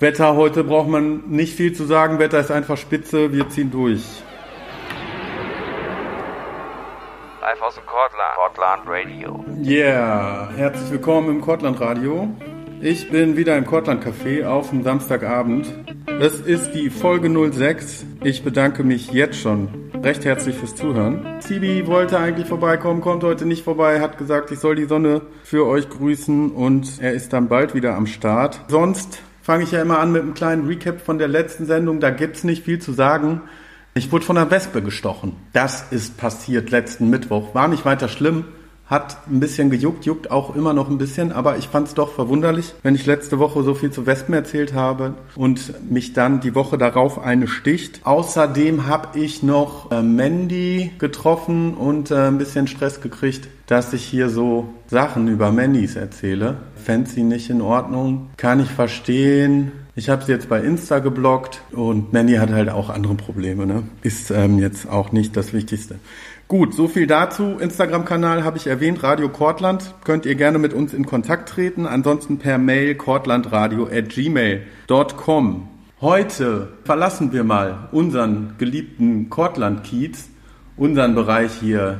Wetter heute braucht man nicht viel zu sagen. Wetter ist einfach spitze. Wir ziehen durch. Live aus dem Cortland. Cortland Radio. Yeah, herzlich willkommen im Cortland Radio. Ich bin wieder im Cortland Café auf dem Samstagabend. Es ist die Folge 06. Ich bedanke mich jetzt schon recht herzlich fürs Zuhören. Sibi wollte eigentlich vorbeikommen, kommt heute nicht vorbei, hat gesagt, ich soll die Sonne für euch grüßen und er ist dann bald wieder am Start. Sonst fange ich ja immer an mit einem kleinen Recap von der letzten Sendung. Da gibt's nicht viel zu sagen. Ich wurde von einer Wespe gestochen. Das ist passiert letzten Mittwoch. War nicht weiter schlimm. Hat ein bisschen gejuckt, juckt auch immer noch ein bisschen, aber ich fand es doch verwunderlich, wenn ich letzte Woche so viel zu Wespen erzählt habe und mich dann die Woche darauf eine sticht. Außerdem habe ich noch äh, Mandy getroffen und äh, ein bisschen Stress gekriegt, dass ich hier so Sachen über Mandys erzähle. Fände sie nicht in Ordnung. Kann ich verstehen. Ich habe sie jetzt bei Insta geblockt und Mandy hat halt auch andere Probleme. Ne? Ist ähm, jetzt auch nicht das Wichtigste. Gut, so viel dazu. Instagram-Kanal habe ich erwähnt, Radio Kortland. Könnt ihr gerne mit uns in Kontakt treten. Ansonsten per Mail kortlandradio@gmail.com. Heute verlassen wir mal unseren geliebten Kortland-Kiez, unseren Bereich hier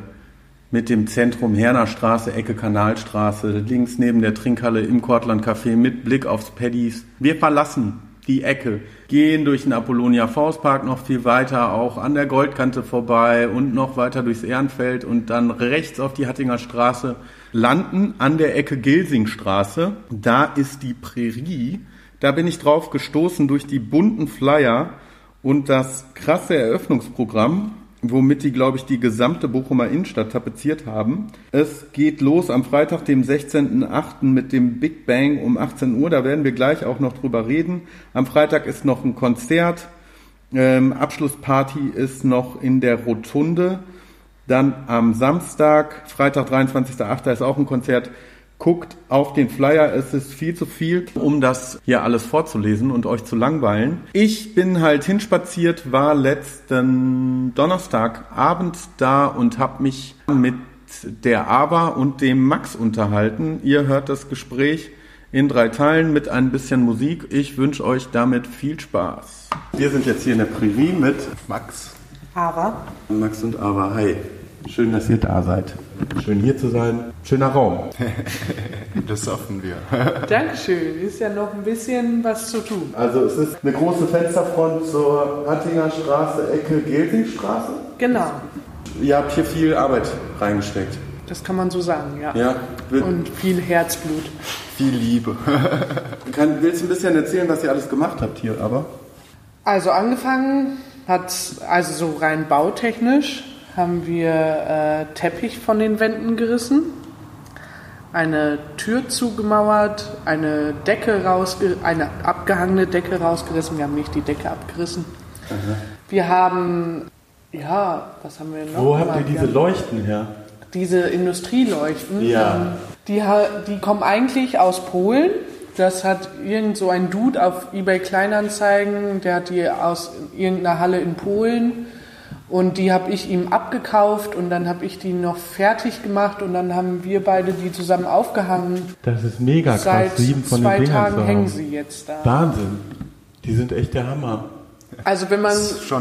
mit dem Zentrum Hernerstraße, Ecke Kanalstraße, links neben der Trinkhalle im Kortland Café mit Blick aufs Paddies. Wir verlassen die Ecke, gehen durch den Apollonia Forstpark noch viel weiter, auch an der Goldkante vorbei und noch weiter durchs Ehrenfeld und dann rechts auf die Hattinger Straße landen an der Ecke Gilsingstraße. Da ist die Prärie. Da bin ich drauf gestoßen durch die bunten Flyer und das krasse Eröffnungsprogramm womit die, glaube ich, die gesamte Bochumer Innenstadt tapeziert haben. Es geht los am Freitag, dem 16.08. mit dem Big Bang um 18 Uhr. Da werden wir gleich auch noch drüber reden. Am Freitag ist noch ein Konzert. Ähm, Abschlussparty ist noch in der Rotunde. Dann am Samstag, Freitag, 23.08. ist auch ein Konzert guckt auf den Flyer. Es ist viel zu viel, um das hier alles vorzulesen und euch zu langweilen. Ich bin halt hinspaziert, war letzten Donnerstagabend da und habe mich mit der Ava und dem Max unterhalten. Ihr hört das Gespräch in drei Teilen mit ein bisschen Musik. Ich wünsche euch damit viel Spaß. Wir sind jetzt hier in der Prärie mit Max. Ava. Max und Ava, hi. Schön, dass ihr da seid. Schön hier zu sein. Schöner Raum. das hoffen wir. Dankeschön. Ist ja noch ein bisschen was zu tun. Also es ist eine große Fensterfront zur Hattinger Straße, Ecke Gelsingstraße. Genau. Ihr habt hier viel Arbeit reingesteckt. Das kann man so sagen, ja. ja Und viel Herzblut. Viel Liebe. Kann, willst du ein bisschen erzählen, was ihr alles gemacht habt hier aber? Also angefangen hat, also so rein bautechnisch, haben wir äh, Teppich von den Wänden gerissen, eine Tür zugemauert, eine Decke rausge eine abgehangene Decke rausgerissen. Wir haben nicht die Decke abgerissen. Aha. Wir haben, ja, was haben wir noch? Wo habt ihr diese Leuchten her? Diese Industrieleuchten. Ja. Ähm, die, die kommen eigentlich aus Polen. Das hat irgend so ein Dude auf eBay Kleinanzeigen, der hat die aus irgendeiner Halle in Polen und die habe ich ihm abgekauft und dann habe ich die noch fertig gemacht und dann haben wir beide die zusammen aufgehangen. Das ist mega krass. Seit Sieben von zwei den Tagen hängen sie jetzt da. Wahnsinn. Die sind echt der Hammer. Also wenn man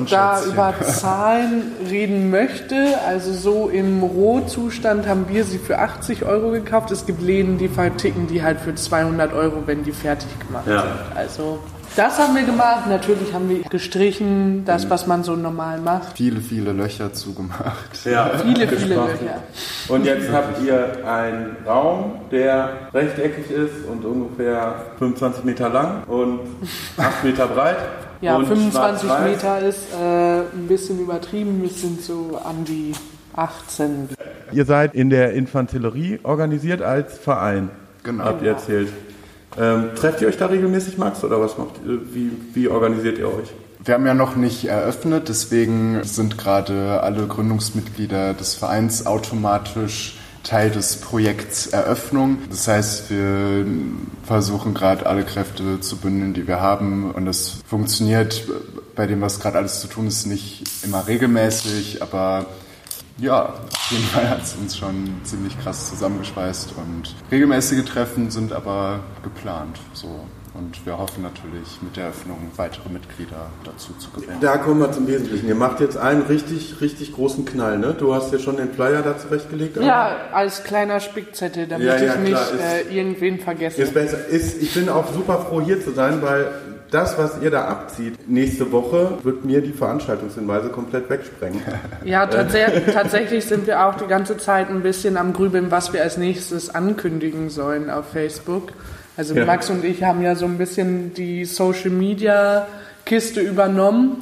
da über Zahlen reden möchte, also so im Rohzustand haben wir sie für 80 Euro gekauft. Es gibt Läden, die verticken die halt für 200 Euro, wenn die fertig gemacht ja. sind. Also das haben wir gemacht. Natürlich haben wir gestrichen, das, was man so normal macht. Viele, viele Löcher zugemacht. Ja, viele, viele Löcher. Und jetzt habt ihr einen Raum, der rechteckig ist und ungefähr 25 Meter lang und 8 Meter breit. Ja, 25 Meter ist äh, ein bisschen übertrieben. Wir sind so an die 18. Ihr seid in der Infanterie organisiert als Verein. Genau. Habt ihr erzählt. Ähm, trefft ihr euch da regelmäßig, Max, oder was macht ihr? Wie, wie organisiert ihr euch? Wir haben ja noch nicht eröffnet, deswegen sind gerade alle Gründungsmitglieder des Vereins automatisch Teil des Projekts Eröffnung. Das heißt, wir versuchen gerade alle Kräfte zu bündeln, die wir haben. Und das funktioniert bei dem, was gerade alles zu tun ist, nicht immer regelmäßig, aber ja, auf jeden Fall hat es uns schon ziemlich krass zusammengeschweißt und regelmäßige Treffen sind aber geplant. So. Und wir hoffen natürlich mit der Eröffnung weitere Mitglieder dazu zu gewinnen. Da kommen wir zum Wesentlichen. Ihr macht jetzt einen richtig, richtig großen Knall, ne? Du hast ja schon den Flyer da zurechtgelegt. Ja, als kleiner Spickzettel, damit Ja, ja, ich nicht äh, irgendwen vergesse. Ist besser. Ist, ich bin auch super froh, hier zu sein, weil das, was ihr da abzieht, nächste Woche wird mir die Veranstaltungshinweise komplett wegsprengen. Ja, tats tatsächlich sind wir auch die ganze Zeit ein bisschen am Grübeln, was wir als nächstes ankündigen sollen auf Facebook. Also Ja. Max und ich haben ja so ein bisschen die Social Media Kiste übernommen,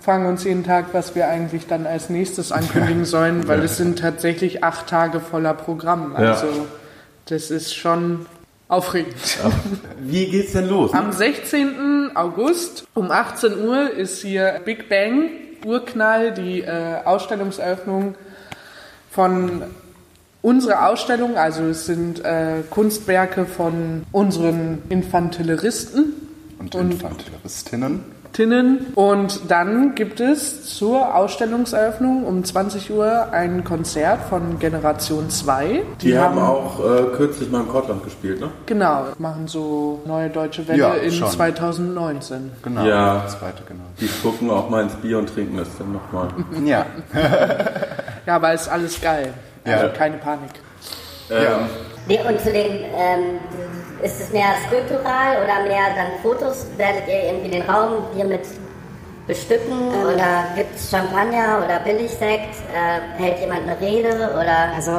fragen uns jeden Tag, was wir eigentlich dann als nächstes ankündigen sollen, weil es sind tatsächlich acht Tage voller Programm. Ja. Also das ist schon aufregend. Wie geht's denn los? Am 16. August um 18 Uhr ist hier Big Bang, Urknall, die äh, Ausstellungseröffnung von unserer Ausstellung. Also es sind äh, Kunstwerke von unseren Infantilleristen. Und, Und- Infantilleristinnen. Tinnen. Und dann gibt es zur Ausstellungseröffnung um 20 Uhr ein Konzert von Generation 2. Die, haben auch äh, kürzlich mal in Kortland gespielt, ne? Genau, machen so neue deutsche Welle Ja, in schon. 2019. Genau, Ja. das zweite, genau. Die spucken auch mal ins Bier und trinken es dann nochmal. Ja, Ja, aber ist alles geil. Also Ja. keine Panik. ja. Nee, und zu den, ähm, ist es mehr skulptural oder mehr dann Fotos? Werdet ihr irgendwie den Raum hiermit bestücken oder gibt es Champagner oder Billigsekt? Äh, hält jemand eine Rede oder Also,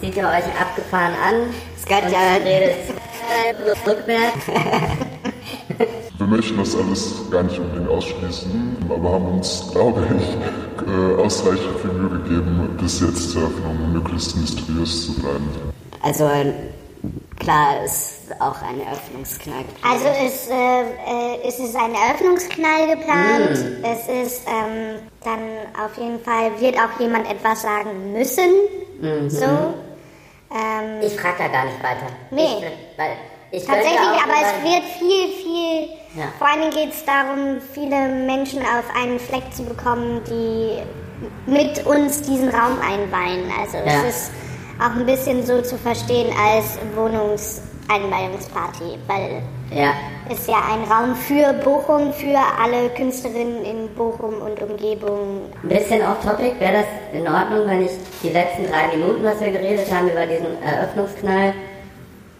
sieht ihr euch abgefahren an? es Und ja, redet rückwärts? Wir möchten das alles gar nicht unbedingt ausschließen, aber haben uns, glaube ich, äh, ausreichend viel Mühe gegeben, bis jetzt zur Eröffnung möglichst mysteriös zu bleiben. also klar ist auch ein Eröffnungsknall. Also es, äh, äh, es ist ein Eröffnungsknall geplant. Es ist ähm, dann auf jeden Fall, wird auch jemand etwas sagen müssen. So. Ähm, Ich frage da gar nicht weiter. Nee. Ich, weil ich tatsächlich, aber es wird viel, viel, Ja. vor allem geht es darum, viele Menschen auf einen Fleck zu bekommen, die mit uns diesen Raum einweihen. Also Ja. es ist auch ein bisschen so zu verstehen als Wohnungseinweihungsparty, weil Ja. ist ja ein Raum für Bochum, für alle Künstlerinnen in Bochum und Umgebung. Ein bisschen off-topic, wäre das in Ordnung, wenn ich die letzten drei Minuten, was wir geredet haben über diesen Eröffnungsknall,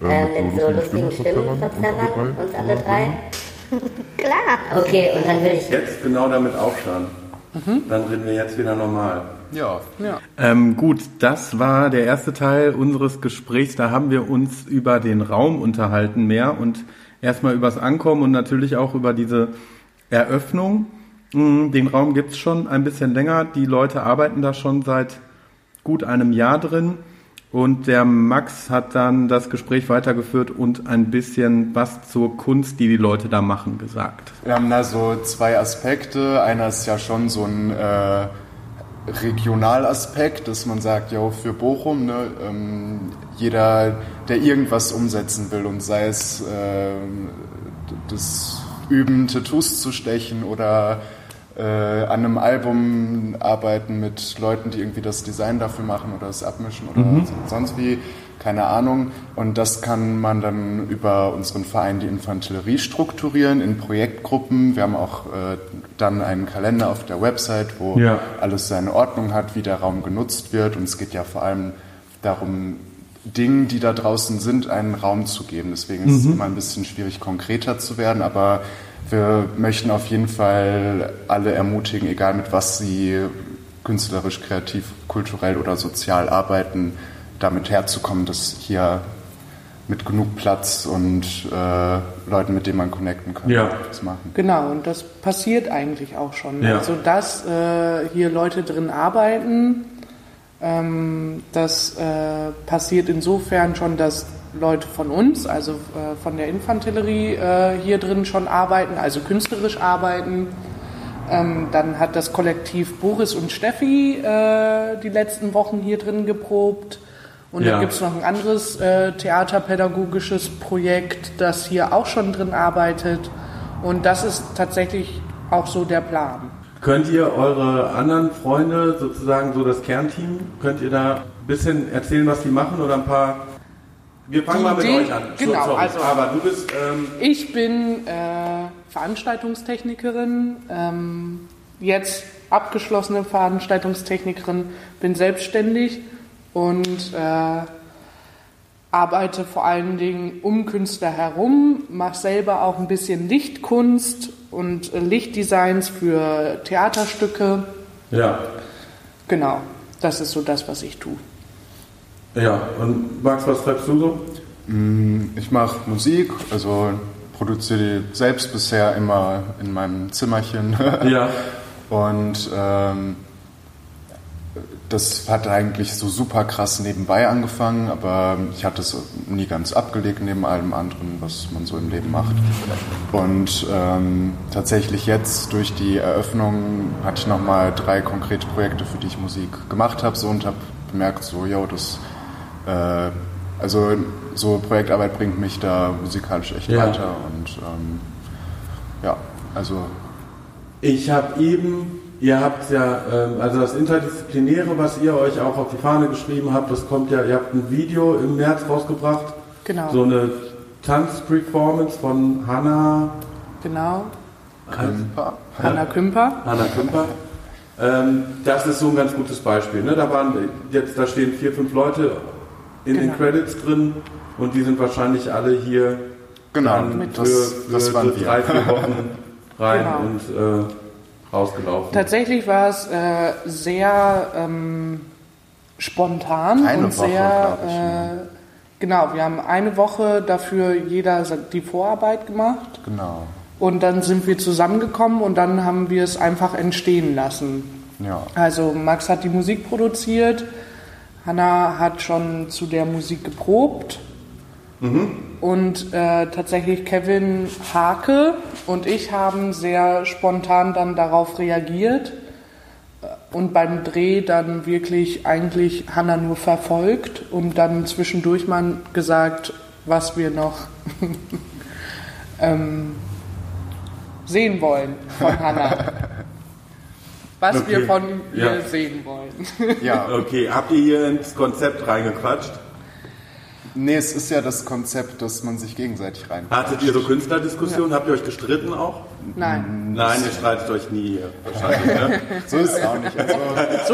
äh, mit so lustigen Stimmen verzerren, uns alle drei? Klar. Okay, und dann will ich Jetzt genau damit aufhören. Dann reden wir jetzt wieder normal. Ja. Ähm, gut, das war der erste Teil unseres Gesprächs. Da haben wir uns über den Raum unterhalten mehr und erstmal übers Ankommen und natürlich auch über diese Eröffnung. Mm, Den Raum gibt's schon ein bisschen länger. Die Leute arbeiten da schon seit gut einem Jahr drin. Und der Max hat dann das Gespräch weitergeführt und ein bisschen was zur Kunst, die die Leute da machen, gesagt. Wir haben da so zwei Aspekte. Einer ist ja schon so ein äh, Regionalaspekt, dass man sagt, ja, für Bochum, ne, ähm, jeder, der irgendwas umsetzen will und sei es ähm, das Üben, Tattoos zu stechen oder äh, an einem Album arbeiten mit Leuten, die irgendwie das Design dafür machen oder das abmischen oder sonst wie, keine Ahnung. Und das kann man dann über unseren Verein die Infanterie strukturieren in Projektgruppen. Wir haben auch äh, dann einen Kalender auf der Website, wo Ja. alles seine Ordnung hat, wie der Raum genutzt wird. Und es geht ja vor allem darum, Dingen, die da draußen sind, einen Raum zu geben. Deswegen ist es immer ein bisschen schwierig, konkreter zu werden. Aber wir möchten auf jeden Fall alle ermutigen, egal mit was sie künstlerisch, kreativ, kulturell oder sozial arbeiten, damit herzukommen, dass hier mit genug Platz und äh, Leuten, mit denen man connecten kann, Ja. das machen. Genau, und das passiert eigentlich auch schon. Ja. Also, dass äh, hier Leute drin arbeiten, ähm, das äh, passiert insofern schon, dass Leute von uns, also äh, von der Infanterie, äh, hier drin schon arbeiten, also künstlerisch arbeiten. Ähm, dann hat das Kollektiv Boris und Steffi äh, die letzten Wochen hier drin geprobt. Und Ja. dann gibt es noch ein anderes äh, theaterpädagogisches Projekt, das hier auch schon drin arbeitet. Und das ist tatsächlich auch so der Plan. Könnt ihr eure anderen Freunde, sozusagen so das Kernteam, könnt ihr da ein bisschen erzählen, was die machen oder ein paar Wir fangen Die mal mit Idee- euch an. So, genau, sorry. also- Aber du bist, ähm, Ich bin äh, Veranstaltungstechnikerin, ähm, jetzt abgeschlossene Veranstaltungstechnikerin, bin selbstständig und äh, arbeite vor allen Dingen um Künstler herum, mache selber auch ein bisschen Lichtkunst und äh, Lichtdesigns für Theaterstücke. ja. Genau, das ist so das, was ich tue. Ja, und Max, was treibst du so? Ich mache Musik, also produziere die selbst bisher immer in meinem Zimmerchen. Ja. Und ähm, das hat eigentlich so super krass nebenbei angefangen, aber ich hatte es nie ganz abgelegt neben allem anderen, was man so im Leben macht. Und ähm, tatsächlich jetzt durch die Eröffnung hatte ich nochmal drei konkrete Projekte, für die ich Musik gemacht habe so, und habe bemerkt, so, yo, das, äh, also so Projektarbeit bringt mich da musikalisch echt Ja. weiter und ähm, ja, also Ich habe eben, ihr habt ja, ähm, also das Interdisziplinäre, was ihr euch auch auf die Fahne geschrieben habt, das kommt ja, ihr habt ein Video im März rausgebracht. Genau. So eine Tanzperformance von Hanna, Genau, Kümper. Hanna Kümper. Hanna Kümper. Ähm, das ist so ein ganz gutes Beispiel. Ne? Da waren jetzt, da stehen vier, fünf Leute in den Genau. Credits drin und die sind wahrscheinlich alle hier Genau, dann das- für, für das waren so wir. drei, vier Wochen rein Genau. und äh, rausgelaufen. Tatsächlich war es äh, sehr ähm, spontan Eine und Woche, sehr. ich, ne? äh, genau, wir haben eine Woche dafür jeder die Vorarbeit gemacht Genau. und dann sind wir zusammengekommen und dann haben wir es einfach entstehen lassen. Ja. Also Max hat die Musik produziert, Hanna hat schon zu der Musik geprobt und äh, tatsächlich Kevin Hake und ich haben sehr spontan dann darauf reagiert äh, und beim Dreh dann wirklich eigentlich Hanna nur verfolgt und dann zwischendurch mal gesagt, was wir noch ähm, sehen wollen von Hanna. Was wir Okay. von ihr Ja. sehen wollen. Ja, Okay, habt ihr hier ins Konzept reingequatscht? Nee, es ist ja das Konzept, dass man sich gegenseitig rein. Hattet ihr so Künstlerdiskussionen? Habt ihr euch gestritten auch? Nein, Nein, ihr streitet euch nie hier. Wahrscheinlich, ne? So ist es auch nicht. Also,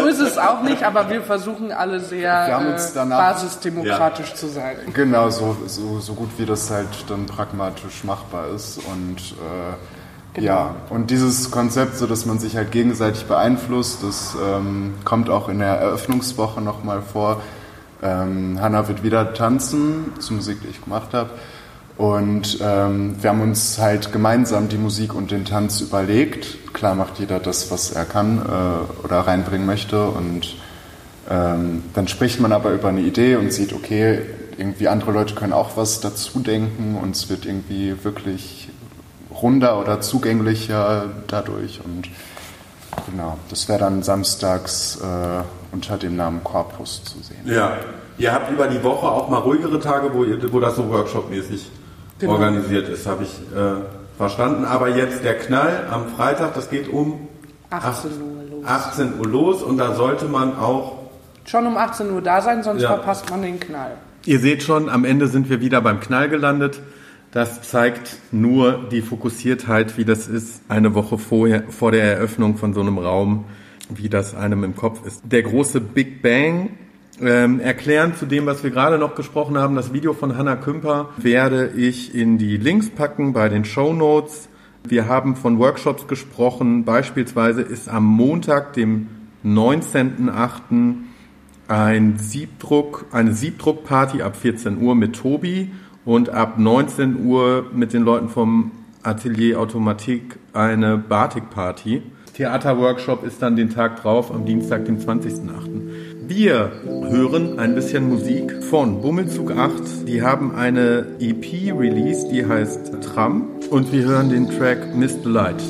so ist es auch nicht, aber wir versuchen alle sehr äh, danach- basisdemokratisch zu sein. genau, so, so, so gut wie das halt dann pragmatisch machbar ist. Und äh, Genau. ja, und dieses Konzept, so dass man sich halt gegenseitig beeinflusst, das ähm, kommt auch in der Eröffnungswoche nochmal vor. Ähm, Hanna wird wieder tanzen, zur Musik, die ich gemacht habe. Und ähm, wir haben uns halt gemeinsam die Musik und den Tanz überlegt. Klar macht jeder das, was er kann äh, oder reinbringen möchte. Und ähm, dann spricht man aber über eine Idee und sieht, okay, irgendwie andere Leute können auch was dazu denken und es wird irgendwie wirklich runder oder zugänglicher dadurch. Und genau, das wäre dann samstags äh, unter dem Namen Corpus zu sehen. Ja. Ihr habt über die Woche auch mal ruhigere Tage, wo, ihr, wo das so workshopmäßig Genau. organisiert ist, habe ich äh, verstanden. Aber jetzt der Knall am Freitag, das geht um 18 Uhr los. 18 Uhr los und da sollte man auch Schon um 18 Uhr da sein, sonst Ja. verpasst man den Knall. Ihr seht schon, am Ende sind wir wieder beim Knall gelandet. Das zeigt nur die Fokussiertheit, wie das ist, eine Woche vorher, vor der Eröffnung von so einem Raum, wie das einem im Kopf ist. Der große Big Bang. Ähm, erklären zu dem, was wir gerade noch gesprochen haben, das Video von Hannah Kümper werde ich in die Links packen bei den Show Notes. Wir haben von Workshops gesprochen. Beispielsweise ist am Montag, dem 19.08 ein Siebdruck, eine Siebdruckparty ab 14 Uhr mit Tobi und ab 19 Uhr mit den Leuten vom Atelier Automatik eine Batik-Party. Theaterworkshop ist dann den Tag drauf, am Dienstag, dem 20.08. Wir hören ein bisschen Musik von Bummelzug 8. Die haben eine EP released, die heißt Tram. Und wir hören den Track Mist Light.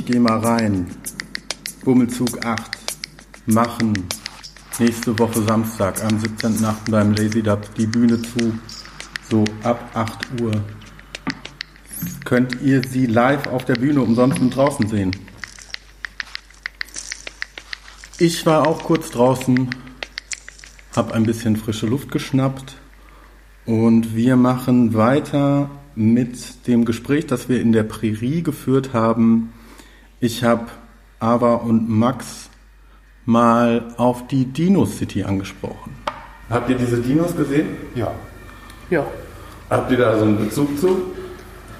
Ich gehe mal rein. Bummelzug 8. Machen. Nächste Woche Samstag am 17.8. beim Lazy Dub die Bühne zu. So ab 8 Uhr. Könnt ihr sie live auf der Bühne umsonst und draußen sehen. Ich war auch kurz draußen, habe ein bisschen frische Luft geschnappt und wir machen weiter mit dem Gespräch, das wir in der Prärie geführt haben. Ich habe Ava und Max mal auf die Dino City angesprochen. Habt ihr diese Dinos gesehen? Ja. Ja. Habt ihr da so einen Bezug zu?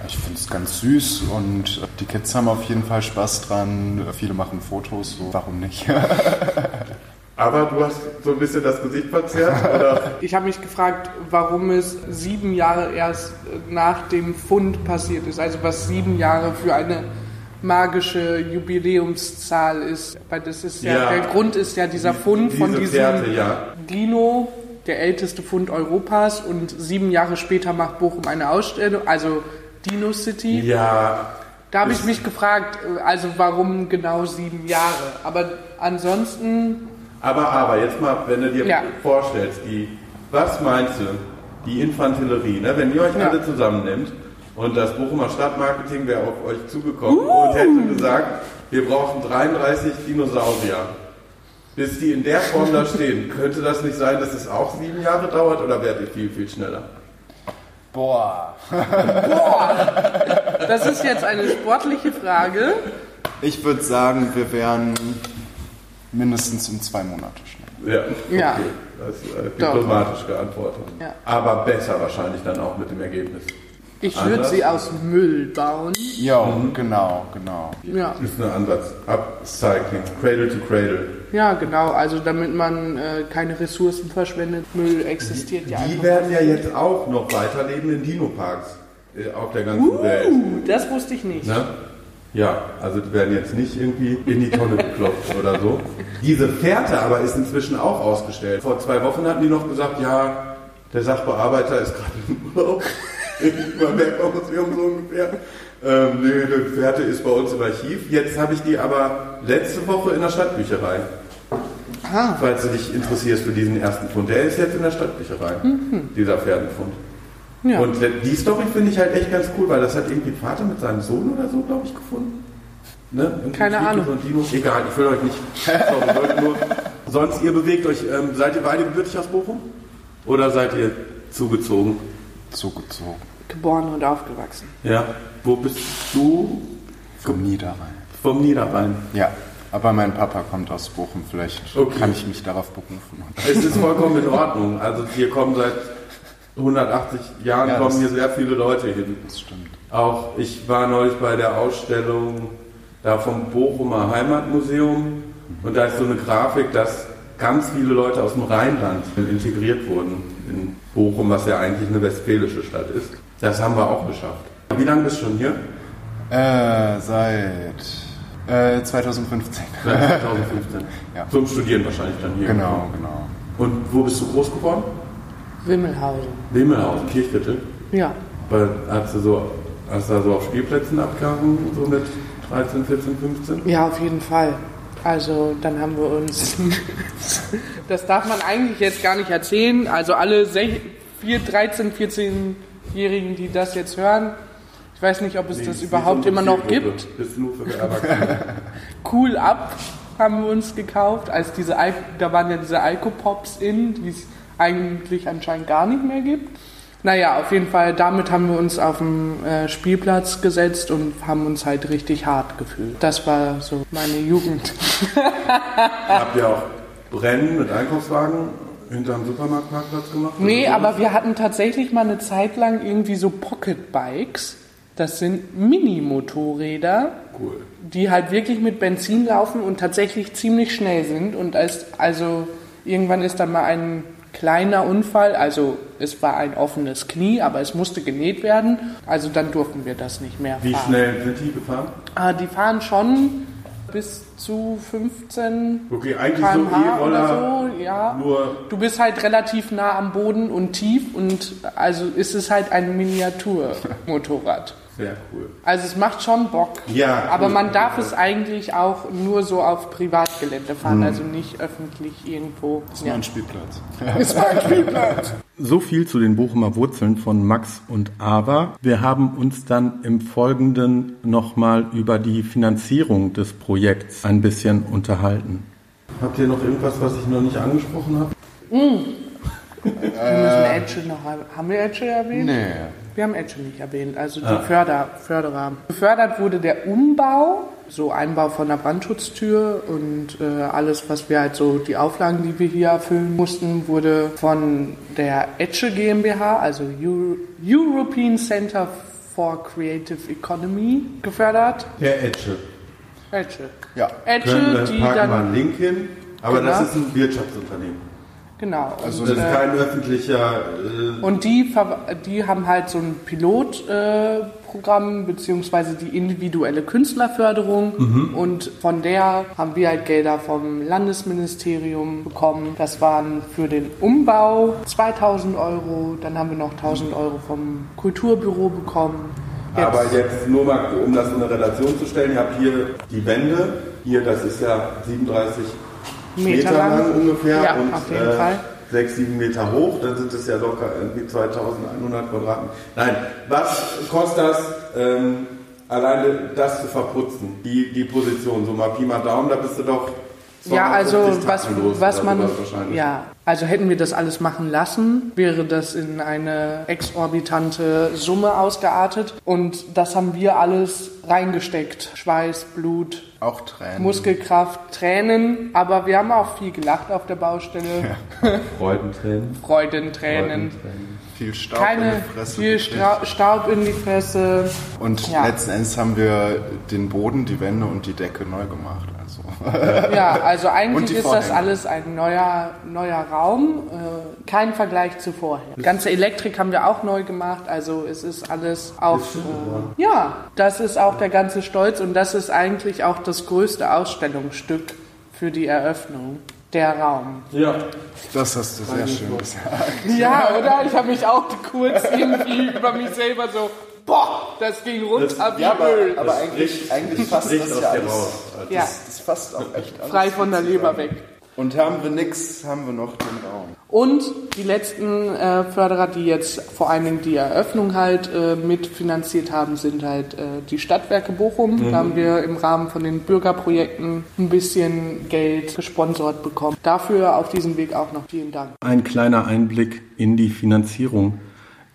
Ich finde es ganz süß und die Kids haben auf jeden Fall Spaß dran. Viele machen Fotos, so warum nicht? Aber du hast so ein bisschen das Gesicht verzerrt, oder? Ich habe mich gefragt, warum es sieben Jahre erst nach dem Fund passiert ist. Also was sieben Jahre für eine magische Jubiläumszahl ist. Weil das ist ja, Ja. der Grund ist ja dieser Fund von Diese diesem Fährte, ja. Dino, der älteste Fund Europas. Und sieben Jahre später macht Bochum eine Ausstellung, also Dino City. Ja, Da habe ich mich gefragt, also warum genau sieben Jahre? Aber ansonsten, aber, aber, jetzt mal, wenn du dir Ja. vorstellst, die, was meinst du, die Infanterie, ne? wenn ihr euch alle zusammennimmt und das Bochumer Stadtmarketing wäre auf euch zugekommen und hätte gesagt, wir brauchen 33 Dinosaurier. Bis die in der Form da stehen, könnte das nicht sein, dass es auch sieben Jahre dauert oder werdet ihr viel, viel schneller? Boah. das ist jetzt eine sportliche Frage. Ich würde sagen, wir wären mindestens um zwei Monate schnell. Ja, Ja. okay. Das ist diplomatisch geantwortet. Ja. Aber besser wahrscheinlich dann auch mit dem Ergebnis. Ich würde sie aus Müll bauen. Ja, genau, genau. Ja, Ist ein Ansatz. Upcycling, Cradle to Cradle. ja genau. Also damit man äh, keine Ressourcen verschwendet. Müll existiert ja Die werden ja jetzt auch noch weiterleben in Dino-Parks äh, auf der ganzen Welt. Uh, das wusste ich nicht. Ne? Ja, also die werden jetzt nicht irgendwie in die Tonne geklopft oder so. Diese Fährte aber ist inzwischen auch ausgestellt. Vor zwei Wochen hatten die noch gesagt, ja, der Sachbearbeiter ist gerade im Urlaub. Beim Bergbaumuseum so ungefähr. Ähm, nee, die Fährte ist bei uns im Archiv. Jetzt habe ich die aber letzte Woche in der Stadtbücherei. Ah. Falls du dich interessierst für diesen ersten Fund. Der ist jetzt in der Stadtbücherei, dieser Pferdenfund. Ja. Und die Story finde ich halt echt ganz cool, weil das hat irgendwie Vater mit seinem Sohn oder so, glaube ich, gefunden. Ne? Keine Ahnung. Und Dino. Egal, ich will euch nicht. Sorry, nur. Sonst, ihr bewegt euch. Ähm, seid ihr beide gebürtig aus Bochum? Oder seid ihr zugezogen? Zugezogen. Geboren und aufgewachsen. Ja. Wo bist du? Vom Niederrhein. Vom Niederrhein. Ja, aber mein Papa kommt aus Bochum. Vielleicht Okay. kann ich mich darauf berufen. Es ist vollkommen in Ordnung. Also hier kommen seit 180 Jahren Ja, kommen hier sehr viele Leute hin. Das stimmt. Auch ich war neulich bei der Ausstellung da vom Bochumer Heimatmuseum und da ist so eine Grafik, dass ganz viele Leute aus dem Rheinland integriert wurden in Bochum, was ja eigentlich eine westfälische Stadt ist. Das haben wir auch geschafft. Wie lange bist du schon hier? Äh, seit äh, 2015. Seit 2015. Ja. Zum Studieren wahrscheinlich dann hier. Genau, genau. Und wo bist du groß geworden? Wimmelhausen. Wimmelhausen, Kirchviertel. Ja. Weil hast du so, hast du da so auf Spielplätzen abgehangen, so mit 13, 14, 15? Ja, auf jeden Fall. Also dann haben wir uns, das darf man eigentlich jetzt gar nicht erzählen, also alle sech- vier, 13, 14-Jährigen, die das jetzt hören, ich weiß nicht, ob es das überhaupt immer noch gibt. Ist nur für. Cool Up haben wir uns gekauft, als diese, Al- da waren ja diese Alkopops in, die es eigentlich anscheinend gar nicht mehr gibt. Naja, auf jeden Fall, damit haben wir uns auf den äh, Spielplatz gesetzt und haben uns halt richtig hart gefühlt. Das war so meine Jugend. Habt ihr auch Rennen mit Einkaufswagen hinterm Supermarktparkplatz gemacht? Nee, aber wir hatten tatsächlich mal eine Zeit lang irgendwie so Pocket Bikes. Das sind Mini-Motorräder, Cool. die halt wirklich mit Benzin laufen und tatsächlich ziemlich schnell sind. Und als, also irgendwann ist dann mal ein kleiner Unfall, also es war ein offenes Knie, aber es musste genäht werden. Also dann durften wir das nicht mehr Wie fahren. schnell sind die gefahren? Ah, die fahren schon bis zu 15 Okay, eigentlich so km/h E-Roller, oder so, ja. nur Du bist halt relativ nah am Boden und tief und also ist es halt ein Miniaturmotorrad. Sehr cool. Also es macht schon Bock. Ja, Aber cool. man darf es eigentlich auch nur so auf Privatgelände fahren, Mhm. also nicht öffentlich irgendwo. Ist nur ein Spielplatz. Ist mal ein Spielplatz. So viel zu den Bochumer Wurzeln von Max und Ava. Wir haben uns dann im Folgenden nochmal über die Finanzierung des Projekts ein bisschen unterhalten. Habt ihr noch irgendwas, was ich noch nicht angesprochen habe? Wir müssen Edge noch, haben wir Edge erwähnt? Nee. Wir haben Edge nicht erwähnt, also die Ah. Förder, Förderer. Gefördert wurde der Umbau, so Einbau von der Brandschutztür und äh, alles, was wir halt so, die Auflagen, die wir hier erfüllen mussten, wurde von der Edge GmbH, also Euro European Center for Creative Economy, gefördert. Der Etche. Edge. Ja. Edge, Können wir, die packen wir einen dann, Link hin. Aber Genau. das ist ein Wirtschaftsunternehmen. Genau. Also und, Das ist äh, kein öffentlicher. Äh, Und die, die haben halt so ein Pilotprogramm, äh, beziehungsweise die individuelle Künstlerförderung. Mhm. Und von der haben wir halt Gelder vom Landesministerium bekommen. Das waren für den Umbau 2000 Euro. Dann haben wir noch 1000 Euro vom Kulturbüro bekommen. Jetzt- Aber jetzt nur mal, um das in eine Relation zu stellen, ihr habt hier die Wände. Hier, das ist ja 37 Meter, Meter lang, ungefähr Ja, und auf jeden Fall. 6, 7 Meter hoch. Dann sind es ja locker irgendwie 2100 Quadratmeter. Nein, was kostet das, ähm, alleine das zu verputzen? Die, die Position, so mal Pi mal Daumen, da bist du doch. Ja, also 250 was, was man, ja, also hätten wir das alles machen lassen, wäre das in eine exorbitante Summe ausgeartet und das haben wir alles reingesteckt. Schweiß, Blut, Auch Tränen. Muskelkraft, Tränen, aber wir haben auch viel gelacht auf der Baustelle. Freudentränen. Freudentränen. Viel Staub in Keine, die Fresse. viel. Stra Staub in die Fresse. Und Ja. letzten Endes haben wir den Boden, die Wände und die Decke neu gemacht. Also. Ja, also eigentlich ist das alles ein neuer, neuer Raum. Äh, kein Vergleich zu vorher. Ganze Elektrik haben wir auch neu gemacht. Also es ist alles auf. Äh, ja, das ist auch der ganze Stolz und das ist eigentlich auch das größte Ausstellungsstück für die Eröffnung. Der Raum. Ja. Das hast du sehr schön gesagt. Ja, oder? Ich habe mich auch kurz irgendwie über mich selber so, boah, das ging runter wie Ja, aber, Öl. aber eigentlich, eigentlich fasst riecht das ja alles. raus. Ja. Das, das fasst auch echt alles. Frei von der. Leber weg. Und haben wir nix, haben wir noch den Raum. Und die letzten äh, Förderer, die jetzt vor allen Dingen die Eröffnung halt äh, mitfinanziert haben, sind halt äh, die Stadtwerke Bochum. Da haben wir im Rahmen von den Bürgerprojekten ein bisschen Geld gesponsert bekommen. Dafür auf diesem Weg auch noch vielen Dank. Ein kleiner Einblick in die Finanzierung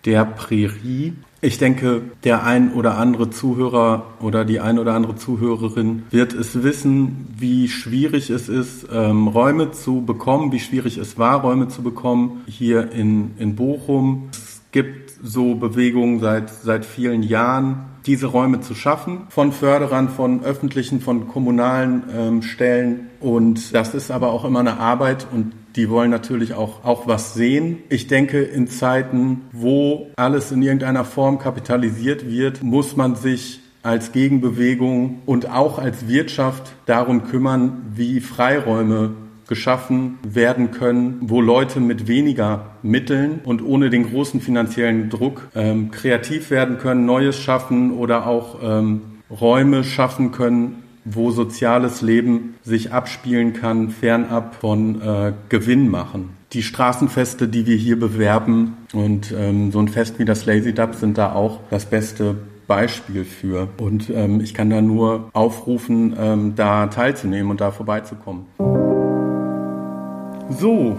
der Prärie. Ich denke, der ein oder andere Zuhörer oder die ein oder andere Zuhörerin wird es wissen, wie schwierig es ist, ähm, Räume zu bekommen, wie schwierig es war, Räume zu bekommen hier in, in Bochum. Es gibt so Bewegungen seit, seit vielen Jahren, diese Räume zu schaffen, von Förderern, von öffentlichen, von kommunalen ähm, Stellen. Und das ist aber auch immer eine Arbeit und die wollen natürlich auch, auch was sehen. Ich denke, in Zeiten, wo alles in irgendeiner Form kapitalisiert wird, muss man sich als Gegenbewegung und auch als Wirtschaft darum kümmern, wie Freiräume geschaffen werden können, wo Leute mit weniger Mitteln und ohne den großen finanziellen Druck ähm, kreativ werden können, Neues schaffen oder auch ähm, Räume schaffen können, wo soziales Leben sich abspielen kann, fernab von äh, Gewinn machen. Die Straßenfeste, die wir hier bewerben und ähm, so ein Fest wie das Lazy Dub sind da auch das beste Beispiel für. Und ähm, ich kann da nur aufrufen, ähm, da teilzunehmen und da vorbeizukommen. So,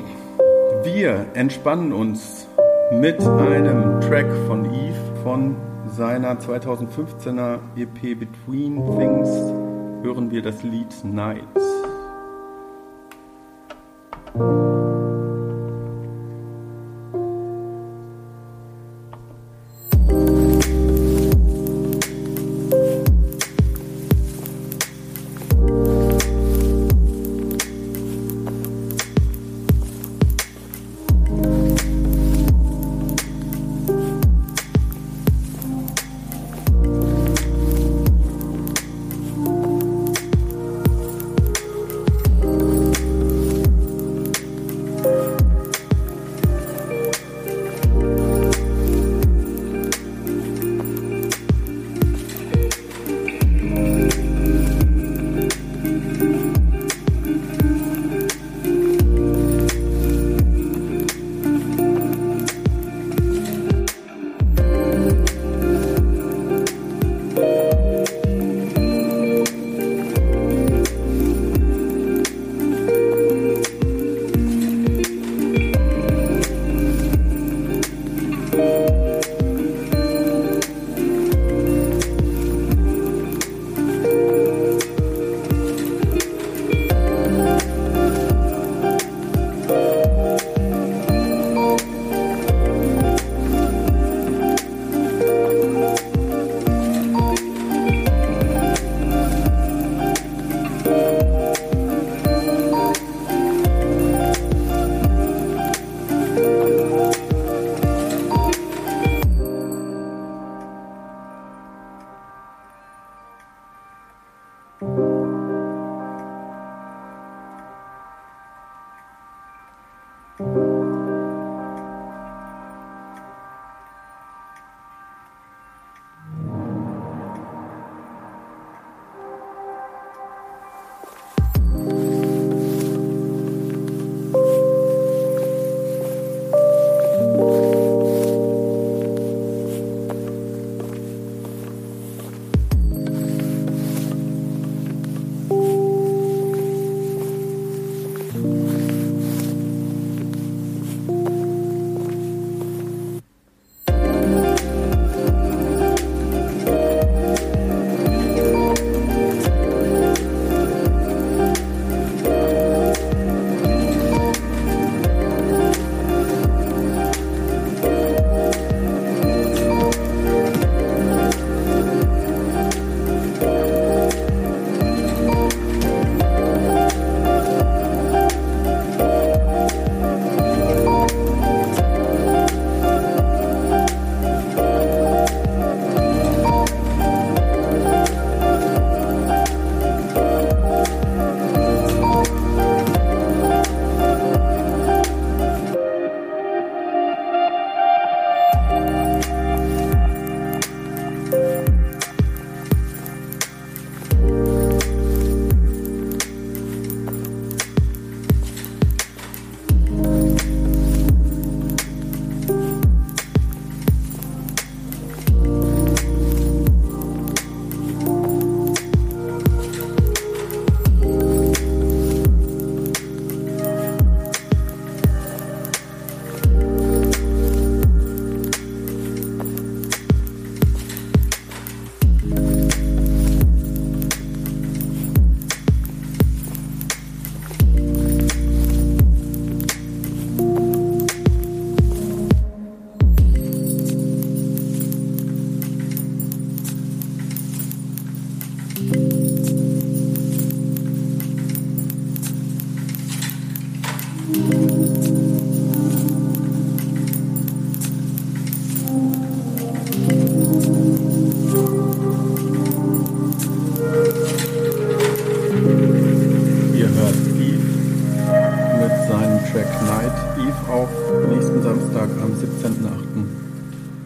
wir entspannen uns mit einem Track von Eve von seiner 2015er EP Between Things hören wir das Lied Night.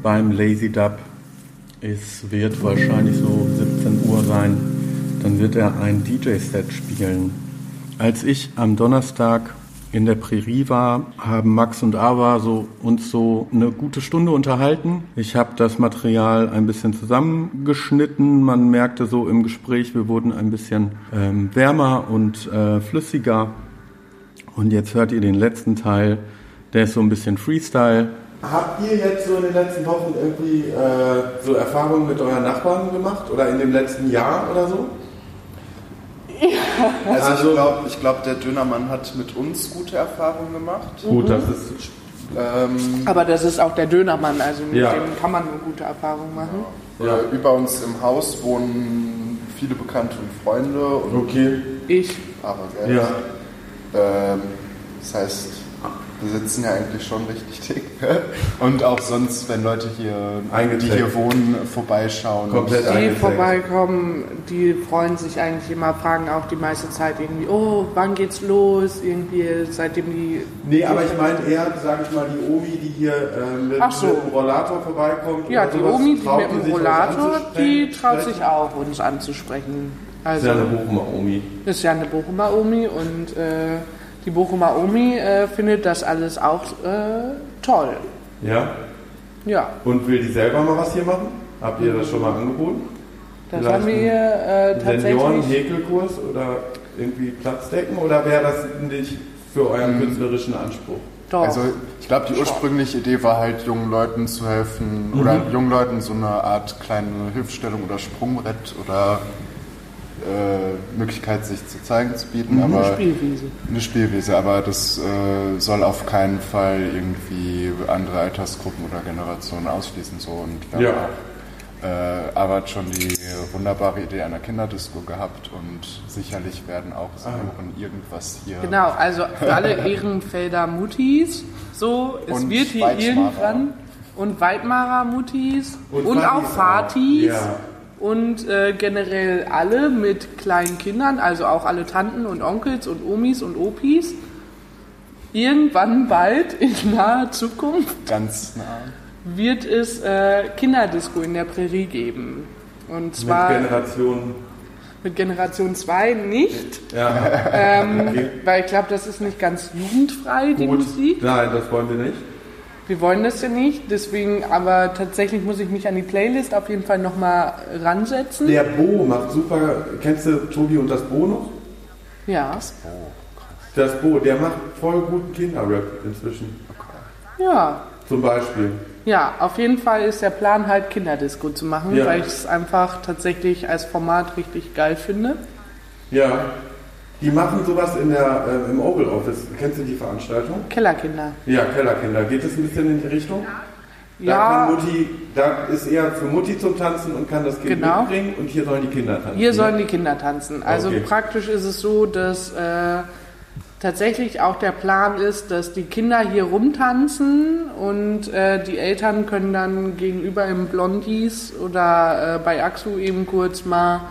Beim Lazy Dub. Es wird wahrscheinlich so 17 Uhr sein. Dann wird er ein DJ-Set spielen. Als ich am Donnerstag in der Prärie war, haben Max und Ava so uns so eine gute Stunde unterhalten. Ich habe das Material ein bisschen zusammengeschnitten. Man merkte so im Gespräch, wir wurden ein bisschen ähm, wärmer und äh, flüssiger. Und jetzt hört ihr den letzten Teil. Der ist so ein bisschen Freestyle. Habt ihr jetzt so in den letzten Wochen irgendwie äh, so Erfahrungen mit euren Nachbarn gemacht oder in dem letzten Jahr oder so? Also, Also- ich glaube, ich glaub, der Dönermann hat mit uns gute Erfahrungen gemacht. Gut, das ist Ähm, Aber das ist auch der Dönermann, also mit Ja. dem kann man eine gute Erfahrung machen. Ja. äh, Über uns im Haus wohnen viele Bekannte und Freunde und okay. Ich, aber selbst. Ja. Ähm, das heißt, wir sitzen ja eigentlich schon richtig dick. Und auch sonst, wenn Leute hier, die hier wohnen, vorbeischauen. Komplett die vorbeikommen, die freuen sich eigentlich immer, fragen auch die meiste Zeit irgendwie, oh, wann geht's los? Irgendwie, seitdem die. Nee, aber ich meine eher, sag ich mal, die Omi, die hier äh, mit, so. mit dem Rollator vorbeikommt. Ja, die sowas, Omi, die mit dem Rollator, die traut sich auch, uns anzusprechen. Das ist Also, ja eine Bochumer Omi. ist ja eine Bochumer Omi und äh, die Bochumer Omi äh, findet das alles auch äh, toll. Ja. Ja, Und will die selber mal was hier machen? Habt ihr das schon mal angeboten? das Vielleicht haben wir äh, tatsächlich. Senioren-Häkelkurs oder irgendwie Platzdecken? Oder wäre das nicht für euren künstlerischen Anspruch? Doch. Also ich glaube, die ursprüngliche Idee war halt, jungen Leuten zu helfen oder jungen Leuten so eine Art kleine Hilfestellung oder Sprungbrett oder äh, Möglichkeit, sich zu zeigen zu bieten. aber Spielwiese. Eine Spielwiese, aber das äh, soll auf keinen Fall irgendwie andere Altersgruppen oder Generationen ausschließen. So. Und wir Ja. haben auch, äh, aber hat schon die wunderbare Idee einer Kinderdisco gehabt und sicherlich werden auch Senioren irgendwas hier. Genau, also für alle Ehrenfelder Mutis, so, es Und wird hier irgendwann und Weidmarer Mutis und, Und auch Fatis auch. Fatis Ja. Und äh, generell alle mit kleinen Kindern, also auch alle Tanten und Onkels und Omis und Opis. Irgendwann bald in naher Zukunft Ganz nah. wird es äh, Kinderdisco in der Prärie geben. Und Mit zwar Generation. mit Generation 2 nicht, Ja. ähm, Okay. weil ich glaube, das ist nicht ganz jugendfrei, die Gut. Musik. Nein, das wollen wir nicht. Wir wollen das ja nicht, deswegen, aber tatsächlich muss ich mich an die Playlist auf jeden Fall nochmal ransetzen. Der Bo macht super. Kennst du Tobi und das Bo noch? Ja, Das Bo, der macht voll guten Kinderrap inzwischen. ja. Zum Beispiel. Ja, auf jeden Fall ist der Plan halt Kinderdisco zu machen, Ja. weil ich es einfach tatsächlich als Format richtig geil finde. Ja. Die machen sowas in der, äh, im Oval Office. Kennst du die Veranstaltung? Kellerkinder. Ja, Kellerkinder. Geht es ein bisschen in die Richtung? Da Ja, kann Mutti, da ist eher für Mutti zum Tanzen und kann das Kind Genau. mitbringen und hier sollen die Kinder tanzen. hier sollen die Kinder tanzen. Also Okay. praktisch ist es so, dass äh, tatsächlich auch der Plan ist, dass die Kinder hier rumtanzen und äh, die Eltern können dann gegenüber im Blondies oder äh, bei Axu eben kurz mal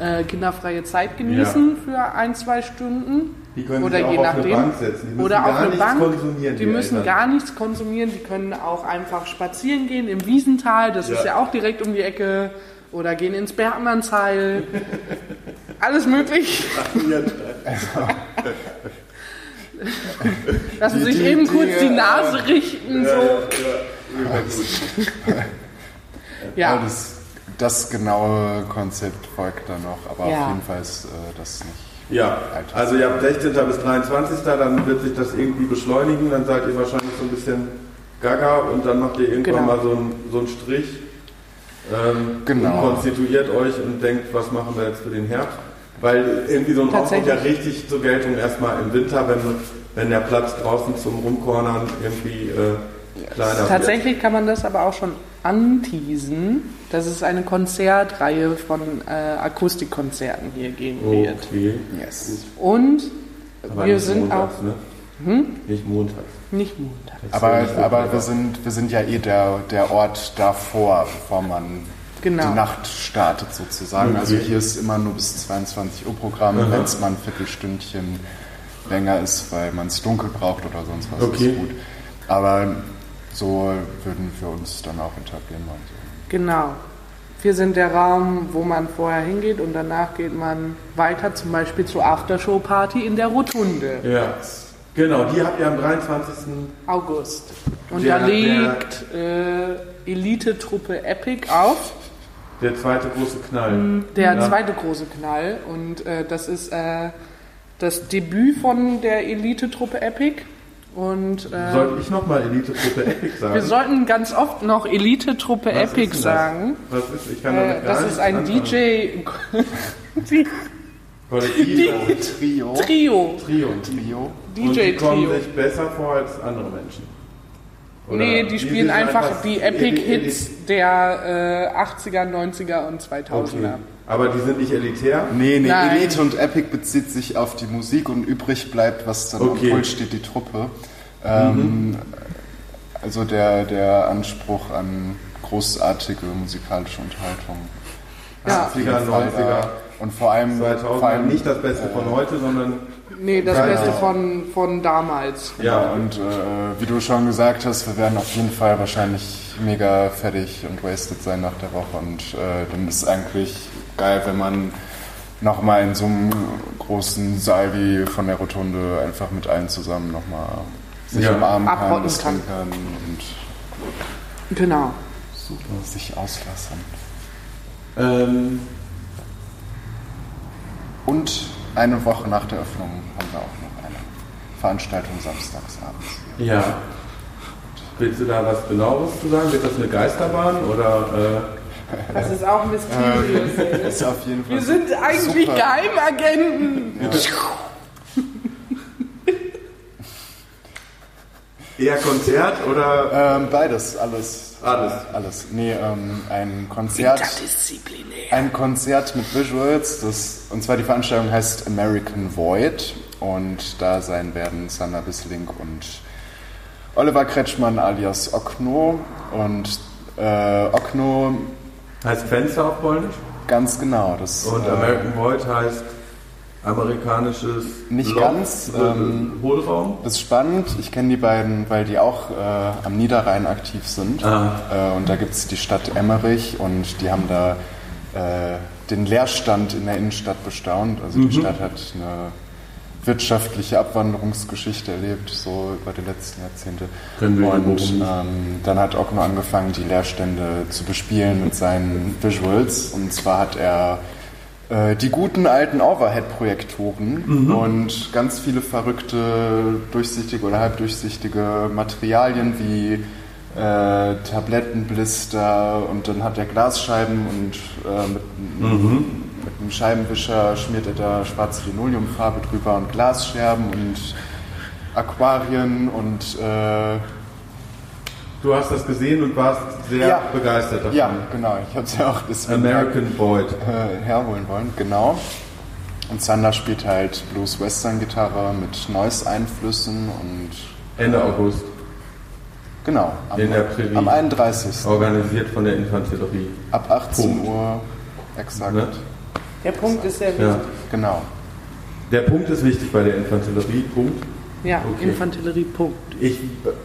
äh, kinderfreie Zeit genießen für ein, zwei Stunden. Die können oder je auf nachdem. Die oder auf eine Bank. konsumieren. Die müssen Eltern. gar nichts konsumieren. Die können auch einfach spazieren gehen im Wiesental. Das ist ja auch direkt um die Ecke. Oder gehen ins Bergmannsheil. Alles möglich. Lassen Die- sich die eben kurz Dinge, die Nase richten. So. Ja, Ja, das, das genaue Konzept folgt dann noch, aber Ja. auf jeden Fall ist äh, das nicht. Ja, also ihr habt 16. bis 23. Dann wird sich das irgendwie beschleunigen. Dann seid ihr wahrscheinlich so ein bisschen gaga und dann macht ihr irgendwann Genau. mal so einen, so einen Strich. Ähm, Genau. Und konstituiert euch und denkt, was machen wir jetzt für den Herbst? Weil irgendwie so ein Raum kommt ja richtig zur Geltung erstmal im Winter, wenn, wenn der Platz draußen zum Rumkornern irgendwie äh, kleiner wird. tatsächlich kann man das aber auch schon anteasen, dass es eine Konzertreihe von äh, Akustikkonzerten hier geben wird. Okay. Yes. Und Aber wir nicht sind montags, auch Ne? Nicht montags. nicht Montag. Das ist ja Aber, nicht so aber wir, sind, wir sind ja eh der, der Ort davor, bevor man Genau. die Nacht startet sozusagen. Okay. Also hier ist immer nur bis 22 Uhr Programm, wenn es mal ein Viertelstündchen länger ist, weil man es dunkel braucht oder sonst was, Okay. ist gut. Aber so würden wir uns dann auch etablieren. wollen. So. Genau. Wir sind der Raum, wo man vorher hingeht und danach geht man weiter, zum Beispiel zur Aftershow-Party in der Rotunde. Ja, genau, die habt ihr am 23. August. Und da legt äh, Elite-Truppe Epic auf, Der zweite große Knall. der Ja. zweite große Knall. Und äh, das ist äh, das Debüt von der Elite-Truppe Epic. Und äh, Sollte ich nochmal Elite-Truppe Epic sagen? wir sollten ganz oft noch Elite-Truppe Epic sagen. Was ist? Ich kann damit Äh, gar das ist ein anfangen. DJ. Kollektiv. Trio. Trio. Trio. Trio. Und die kommen sich besser vor als andere Menschen. Oder Nee, die spielen sind einfach die Eli- Epic-Hits der äh, 80er, 90er und 2000er. Okay. Aber die sind nicht elitär? Nee, nee, Nein. Elite und Epic bezieht sich auf die Musik und übrig bleibt, was dann Okay. am Pult steht, die Truppe. Ähm, Also der, der Anspruch an großartige musikalische Unterhaltung. Ja. Auf jeden 80er, Fall 90er, da. Und vor allem, 2000 vor allem nicht das Beste von heute, sondern Nee, das Ja, Beste ja. von, von damals. Ja, ja. und äh, wie du schon gesagt hast, wir werden auf jeden Fall wahrscheinlich mega fertig und wasted sein nach der Woche. Und äh, dann ist eigentlich geil, wenn man nochmal in so einem großen Saal wie von der Rotunde einfach mit allen zusammen nochmal sich Ja. umarmen kann, was kann. trinken kann und Genau. sich auslassen. ähm, Und eine Woche nach der Öffnung haben wir auch noch eine Veranstaltung samstags abends. ja. Willst du da was genaueres zu sagen? Wird das eine Geisterbahn oder Das ist auch mysteriös. Ist auf jeden Fall Wir sind eigentlich super. Geheimagenten. äh, eher Konzert oder Ähm, beides, alles. Alles. Alles. Nee, ähm, ein Konzert. Interdisziplinär. Ein Konzert mit Visuals, das, und zwar die Veranstaltung heißt American Void und da sein werden Sander Bissling und Oliver Kretschmann alias Okno und äh, Okno heißt Fenster auf Polnisch? ganz genau, das Und äh, American Void heißt amerikanisches Nicht Loch, ganz, äh, ähm, Hohlraum. Das ist spannend. Ich kenne die beiden, weil die auch äh, am Niederrhein aktiv sind. Ah. Äh, und da gibt es die Stadt Emmerich und die haben da äh, den Leerstand in der Innenstadt bestaunt. Also Mhm. die Stadt hat eine wirtschaftliche Abwanderungsgeschichte erlebt, so über die letzten Jahrzehnte. Und ähm, dann hat Okno angefangen, die Leerstände zu bespielen mit seinen Visuals. Und zwar hat er äh, die guten alten Overhead-Projektoren Mhm. und ganz viele verrückte, durchsichtige oder halbdurchsichtige Materialien wie äh, Tablettenblister und dann hat er Glasscheiben und äh, mit, Mhm. Mit einem Scheibenwischer schmiert er da schwarze Linoleumfarbe drüber und Glasscherben und Aquarien und äh, Du hast das gesehen und warst sehr Ja. begeistert davon. ja, genau, ich habe es ja auch deswegen American Void. äh, herholen wollen, genau. Und Sander spielt halt Blues-Western-Gitarre mit Noise-Einflüssen und Ende August. genau, am, In der Prärie. am 31. Organisiert von der Infanterie. Ab 18 Punkt. Uhr exakt. Ne? Der Punkt ist sehr wichtig. Ja. Genau. Der Punkt ist wichtig bei der Infanterie. Punkt. Ja, Okay. Infanterie, Punkt. Ich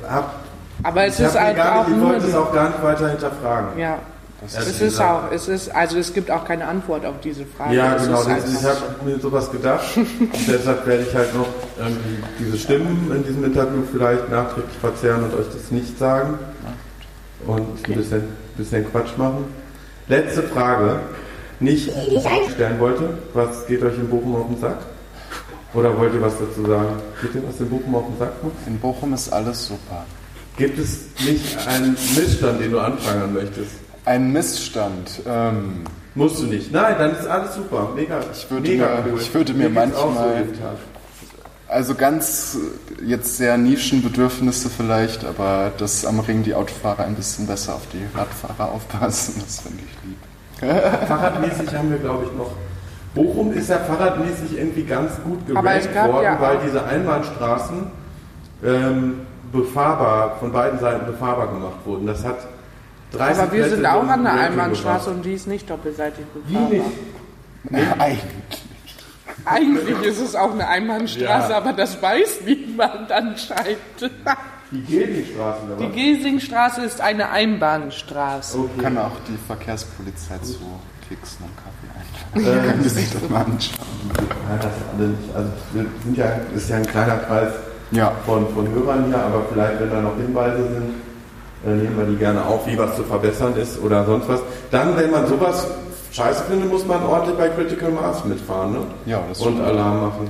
hab, Aber es ich, ist halt gar auch nicht, ich nur... wollte es auch gar nicht weiter hinterfragen. ja, Ehrlich es ist gesagt. auch, es ist, also es gibt auch keine Antwort auf diese Frage. Ja, Es genau. ist Das, einfach- ich habe mir sowas gedacht. und deshalb werde ich halt noch irgendwie diese Stimmen in diesem Interview vielleicht nachträglich verzerren und euch das nicht sagen. Und ein bisschen, bisschen Quatsch machen. Letzte Frage. Nicht, stellen wollte. Was geht euch in Bochum auf den Sack? Oder wollt ihr was dazu sagen? Geht ihr was in Bochum auf den Sack? Max? In Bochum ist alles super. Gibt es nicht einen Missstand, den du anfangen möchtest? Ein Missstand. Ähm, Musst du nicht. Nein, dann ist alles super. Mega. Ich würde mega mir- cool. ich würde mir auch manchmal- also ganz äh, jetzt sehr Nischenbedürfnisse vielleicht, aber dass am Ring die Autofahrer ein bisschen besser auf die Radfahrer aufpassen, das finde ich lieb. Fahrradmäßig haben wir, glaube ich, noch. Bochum ist ja fahrradmäßig irgendwie ganz gut gerankt worden, ja weil diese Einbahnstraßen ähm, befahrbar, von beiden Seiten befahrbar gemacht wurden. Das hat 30 Aber wir Plätze sind auch an der Einbahnstraße gebracht. und die ist nicht doppelseitig Wie befahrbar. nicht? Eigentlich. Eigentlich ist es auch eine Einbahnstraße, Ja. aber das weiß niemand anscheinend. Die Gelbingstraßen, oder Die was? Giesingstraße ist eine Einbahnstraße. Okay. Kann auch die Verkehrspolizei zu Keksen und Kaffee einladen. Können Sie sich das mal anschauen. Ja, das alle nicht. Also wir sind ja, das ist ja ein kleiner Kreis Ja. von, von Hörern hier, aber vielleicht, wenn da noch Hinweise sind, äh, nehmen wir die gerne auf, wie was zu verbessern ist oder sonst was. Dann, wenn man sowas scheiße findet, muss man ordentlich bei Critical Mass mitfahren ne? Ja, das und. Alarm machen.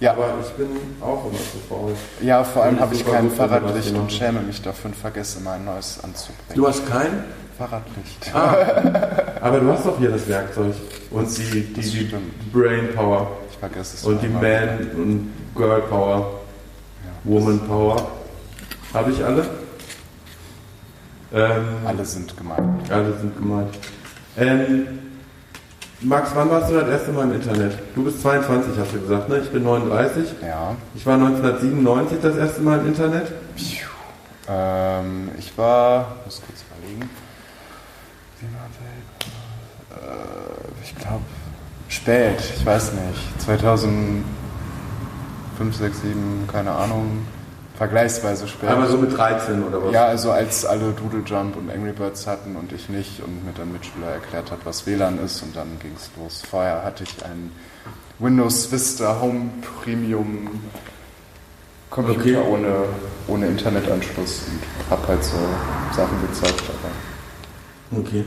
Ja. Aber ich bin auch immer zu faul. Ja, vor allem habe ich kein Fahrradlicht hier und schäme mich dafür und vergesse mal ein neues anzubringen. Du hast kein, Fahrradlicht. aber du hast doch hier das Werkzeug und die, die, die stimmt. Brain Power Ich vergesse es und die. Man und Girl Power, Woman Power. Habe ich alle? Ähm, Alle sind gemeint. Alle sind gemeint. Ähm, Max, wann warst du das erste Mal im Internet? Du bist 22, hast du gesagt, ne? Ich bin 39. Ja. Ich war 1997 das erste Mal im Internet. Ähm, ich war, muss kurz überlegen. Äh, ich glaube, spät, ich weiß nicht. 2005, 6, 7, keine Ahnung. Vergleichsweise spät. Aber so mit 13 oder was? Ja, also als alle Doodle Jump und Angry Birds hatten und ich nicht und mir dann Mitschüler erklärt hat, was WLAN ist und dann ging es los. Vorher hatte ich einen Windows Vista Home Premium Computer Okay. ohne, ohne Internetanschluss und hab halt so Sachen gezockt. Aber Okay.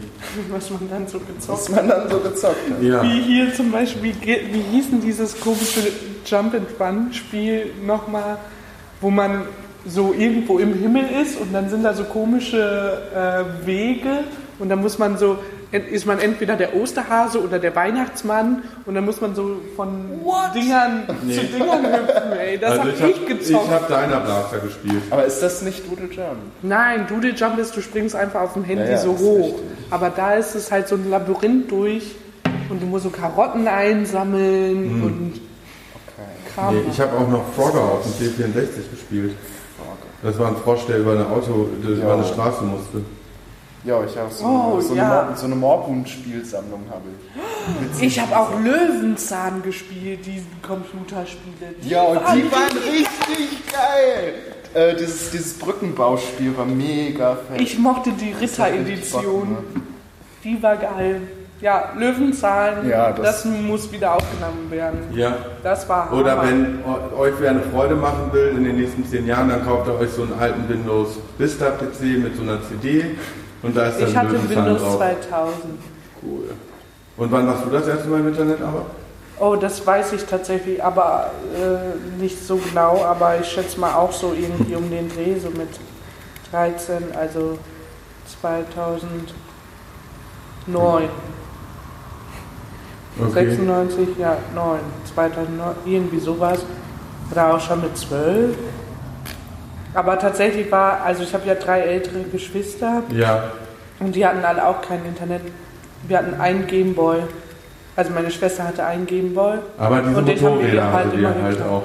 Was man dann so gezockt was man dann so gezockt hat. Ja. Wie hier zum Beispiel, wie hieß denn dieses komische Jump-and-Run-Spiel nochmal, wo man so irgendwo im Himmel ist und dann sind da so komische äh, Wege und dann muss man so, ist man entweder der Osterhase oder der Weihnachtsmann und dann muss man so von Dingern zu Dingern hüpfen, ey. Das also hab ich ich, habe gezockt. hab Diner Blaster gespielt. Aber ist das nicht Doodle Jump? Nein, Doodle Jump ist, du springst einfach auf dem Handy Ja, ja, so hoch. Aber da ist es halt so ein Labyrinth durch und du musst so Karotten einsammeln und Kram. Nee, ich habe auch noch Frogger auf dem C64 gespielt. Das war ein Frosch, der über eine Auto, der über Ja. eine Straße musste. Ja, ich habe so, Oh, so, ja. eine, so eine Morbund-Spielsammlung habe ich. Ich habe auch Löwenzahn gespielt, die Computerspiele. Die Ja, und waren die waren richtig geil. Äh, dieses, dieses Brückenbauspiel war mega fett. Ich mochte die Ritter-Edition. Die war geil. Ja, Löwenzahn, Ja, das, das- muss wieder aufgenommen werden. Ja. Das war Hammer. Oder wenn eu- euch wer eine Freude machen will in den nächsten zehn Jahren, dann kauft ihr euch so einen alten Windows Vista PC mit so einer CD und da ist dann Ich hatte Löwenzahn Windows drauf. 2000. Cool. Und wann warst du das erste Mal im Internet aber? Oh, das weiß ich tatsächlich, aber äh, nicht so genau. Aber ich schätze mal auch so irgendwie um den Dreh, so mit 13, also 2009. 96, ja, 9, 2009, irgendwie sowas. Oder auch schon mit 12. Aber tatsächlich war, also ich habe ja drei ältere Geschwister Ja. und die hatten alle auch kein Internet. Wir hatten einen Gameboy. Also meine Schwester hatte einen Gameboy. Aber diese Und den haben wir Motorräder halt hattet immer ihr halt auch.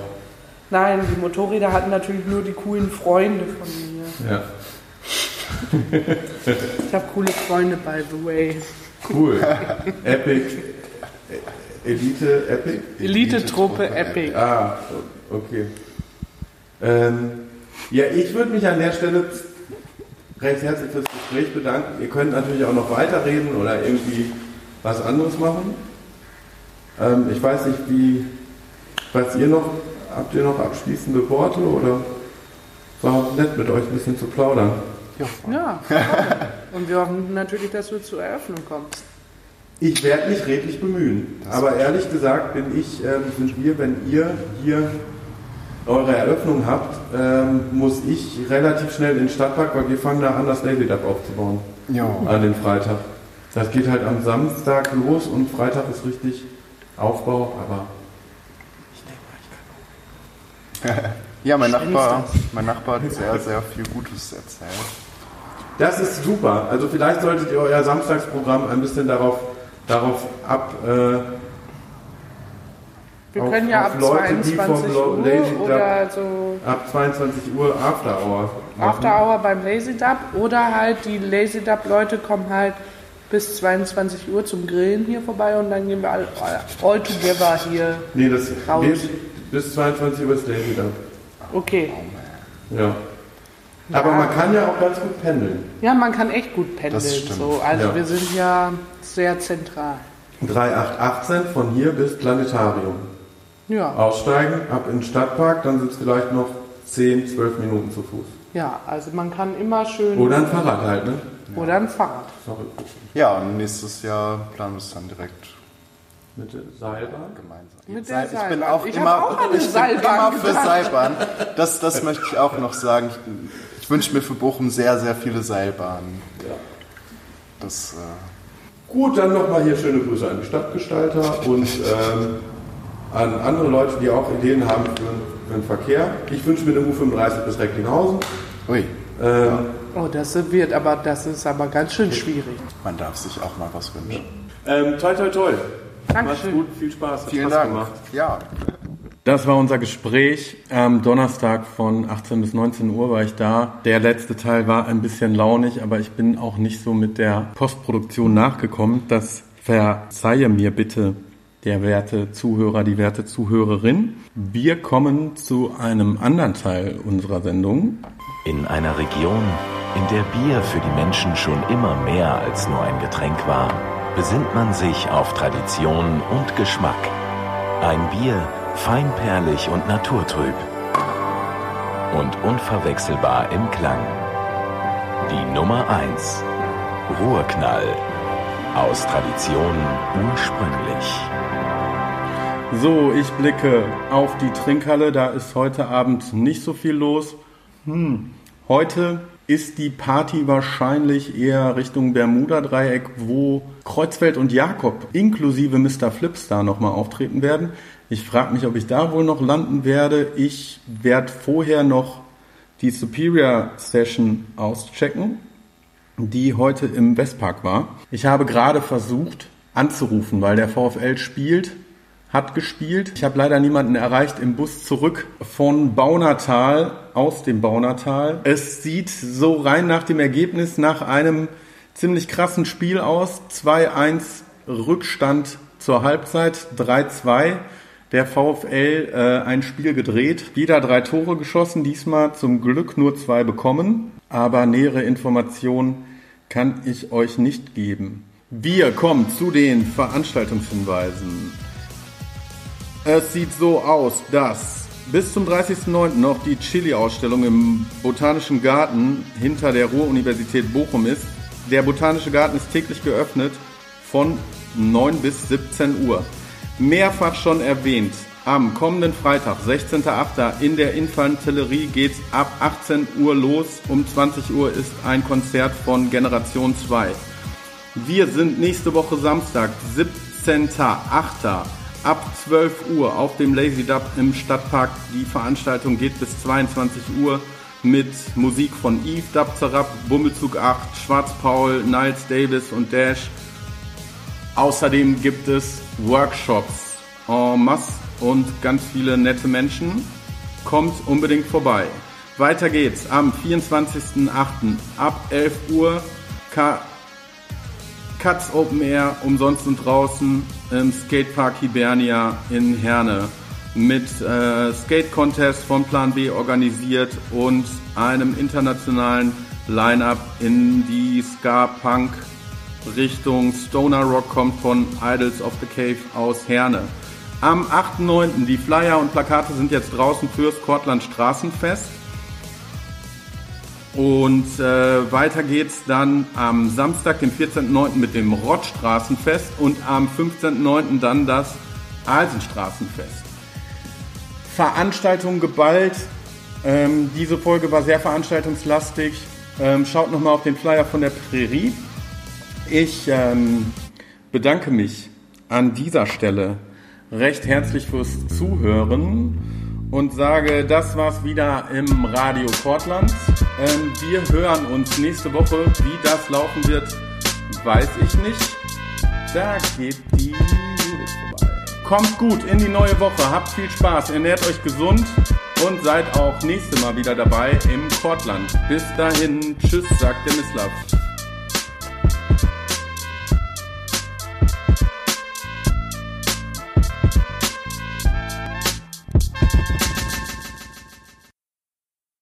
Nein, die Motorräder hatten natürlich nur die coolen Freunde von mir. Ja. Ich habe coole Freunde, by the way. Cool. Epic. Elite Epic? Elite-Truppe Epic. Ah, okay. Ähm, ja, ich würde mich an der Stelle recht herzlich fürs Gespräch bedanken. Ihr könnt natürlich auch noch weiterreden oder irgendwie was anderes machen. Ähm, ich weiß nicht, wie, was ihr noch, habt ihr noch abschließende Worte oder war nett mit euch ein bisschen zu plaudern? Ja. Und wir hoffen natürlich, dass du zur Eröffnung kommst. Ich werde mich redlich bemühen. Aber ehrlich gesagt bin ich, ähm, sind wir, wenn ihr hier eure Eröffnung habt, ähm, muss ich relativ schnell in den Stadtpark, weil wir fangen da an, das Lazy Dub aufzubauen. Ja. An den Freitag. Das geht halt am Samstag los und Freitag ist richtig Aufbau, aber Ja, mein Nachbar, mein Nachbar hat sehr, sehr viel Gutes erzählt. Das ist super. Also vielleicht solltet ihr euer Samstagsprogramm ein bisschen darauf, darauf ab. Äh, Wir Auf- können ja ab Leute, die 22 vom Lo- Uhr Lazy Dub- oder so ab 22 Uhr After Hour. machen. After Hour beim Lazy Dub oder halt die Lazy Dub Leute kommen halt bis 22 Uhr zum Grillen hier vorbei und dann gehen wir all, all together hier. Nee, das Raus. geht bis 22 Uhr ist Lazy Dub. Okay. Ja. Aber man kann ja auch ganz gut pendeln. Ja, man kann echt gut pendeln. Das stimmt. So. Also Ja. wir sind ja sehr zentral. 3818 von hier bis Planetarium. Ja, Aussteigen, ab in den Stadtpark, dann sind es vielleicht noch 10, 12 Minuten zu Fuß. ja, also man kann immer schön Oder ein Fahrrad halt, ne? oder ein Fahrrad. Sorry. Ja, und nächstes Jahr planen wir es dann direkt Mit der Seilbahn. gemeinsam. Mit der ich bin Seilbahn. auch Ich immer, auch ich bin Seilbahn immer für gedacht. Seilbahn. Das, das möchte ich auch noch sagen. Ich, ich wünsche mir für Bochum sehr, sehr viele Seilbahnen. Das, äh, Gut, dann nochmal hier schöne Grüße an die Stadtgestalter und ähm, an andere Leute, die auch Ideen haben für, für den Verkehr. Ich wünsche mir eine U35 bis Recklinghausen. ui, Ähm, Oh, das wird aber, das ist aber ganz schön schwierig. man darf sich auch mal was wünschen. ähm, toi, toi, toi. Macht's Dankeschön. gut, viel Spaß. Hat Vielen Spaß Dank. gemacht. Ja, Das war unser Gespräch. Am Donnerstag von 18 bis 19 Uhr war ich da. Der letzte Teil war ein bisschen launig, aber ich bin auch nicht so mit der Postproduktion nachgekommen. Das verzeihe mir bitte der werte Zuhörer, die werte Zuhörerin. Wir kommen zu einem anderen Teil unserer Sendung. In einer Region, in der Bier für die Menschen schon immer mehr als nur ein Getränk war, besinnt man sich auf Tradition und Geschmack. Ein Bier, feinperlig und naturtrüb. Und unverwechselbar im Klang. Die Nummer 1. Ruhrknall. Aus Tradition ursprünglich. So, ich blicke auf die Trinkhalle. Da ist heute Abend nicht so viel los. Hm. Heute ist die Party wahrscheinlich eher Richtung Bermuda-Dreieck, wo Kreuzfeld und Jakob inklusive Mr. Flipstar nochmal auftreten werden. Ich frage mich, ob ich da wohl noch landen werde. Ich werde vorher noch die Superior Session auschecken, die heute im Westpark war. Ich habe gerade versucht anzurufen, weil der VfL spielt hat gespielt. Ich habe leider niemanden erreicht im Bus zurück von Baunatal, aus dem Baunatal. Es sieht so rein nach dem Ergebnis nach einem ziemlich krassen Spiel aus. 2-1 Rückstand zur Halbzeit, 3-2. Der VfL äh, ein Spiel gedreht, wieder drei Tore geschossen, diesmal zum Glück nur zwei bekommen, aber nähere Informationen kann ich euch nicht geben. Wir kommen zu den Veranstaltungshinweisen. Es sieht so aus, dass bis zum 30.09. noch die Chili-Ausstellung im Botanischen Garten hinter der Ruhr-Universität Bochum ist. Der Botanische Garten ist täglich geöffnet von 9 bis 17 Uhr. Mehrfach schon erwähnt, am kommenden Freitag, 16.08. in der Infanterie geht's ab 18 Uhr los. Um 20 Uhr ist ein Konzert von Generation 2. Wir sind nächste Woche Samstag, 17.08. ab 12 Uhr auf dem Lazy Dub im Stadtpark. Die Veranstaltung geht bis 22 Uhr mit Musik von Eve, Dub Zarab, Bummelzug 8, Schwarzpaul, Niles Davis und Dash. Außerdem gibt es Workshops en masse und ganz viele nette Menschen. Kommt unbedingt vorbei. Weiter geht's am 24.08. ab 11 Uhr. Ka Katz Open Air umsonst und draußen im Skatepark Hibernia in Herne mit äh, Skate Contest von Plan B organisiert und einem internationalen Line-up in die Ska-Punk Richtung Stoner Rock kommt von Idols of the Cave aus Herne. Am 8.9. die Flyer und Plakate sind jetzt draußen fürs Kortland Straßenfest. Und äh, weiter geht's dann am Samstag, den 14.9. mit dem Rottstraßenfest und am 15.9. dann das Alsenstraßenfest. Veranstaltung geballt. Ähm, diese Folge war sehr veranstaltungslastig. Ähm, schaut nochmal auf den Flyer von der Prärie. Ich ähm, bedanke mich an dieser Stelle recht herzlich fürs Zuhören und sage, das war's wieder im Radio Portland. Ähm, wir hören uns nächste Woche. Wie das laufen wird, weiß ich nicht. Da geht die Judith vorbei. Kommt gut in die neue Woche, habt viel Spaß, ernährt euch gesund und seid auch nächste Mal wieder dabei im Portland. Bis dahin, tschüss, sagt der Mislav.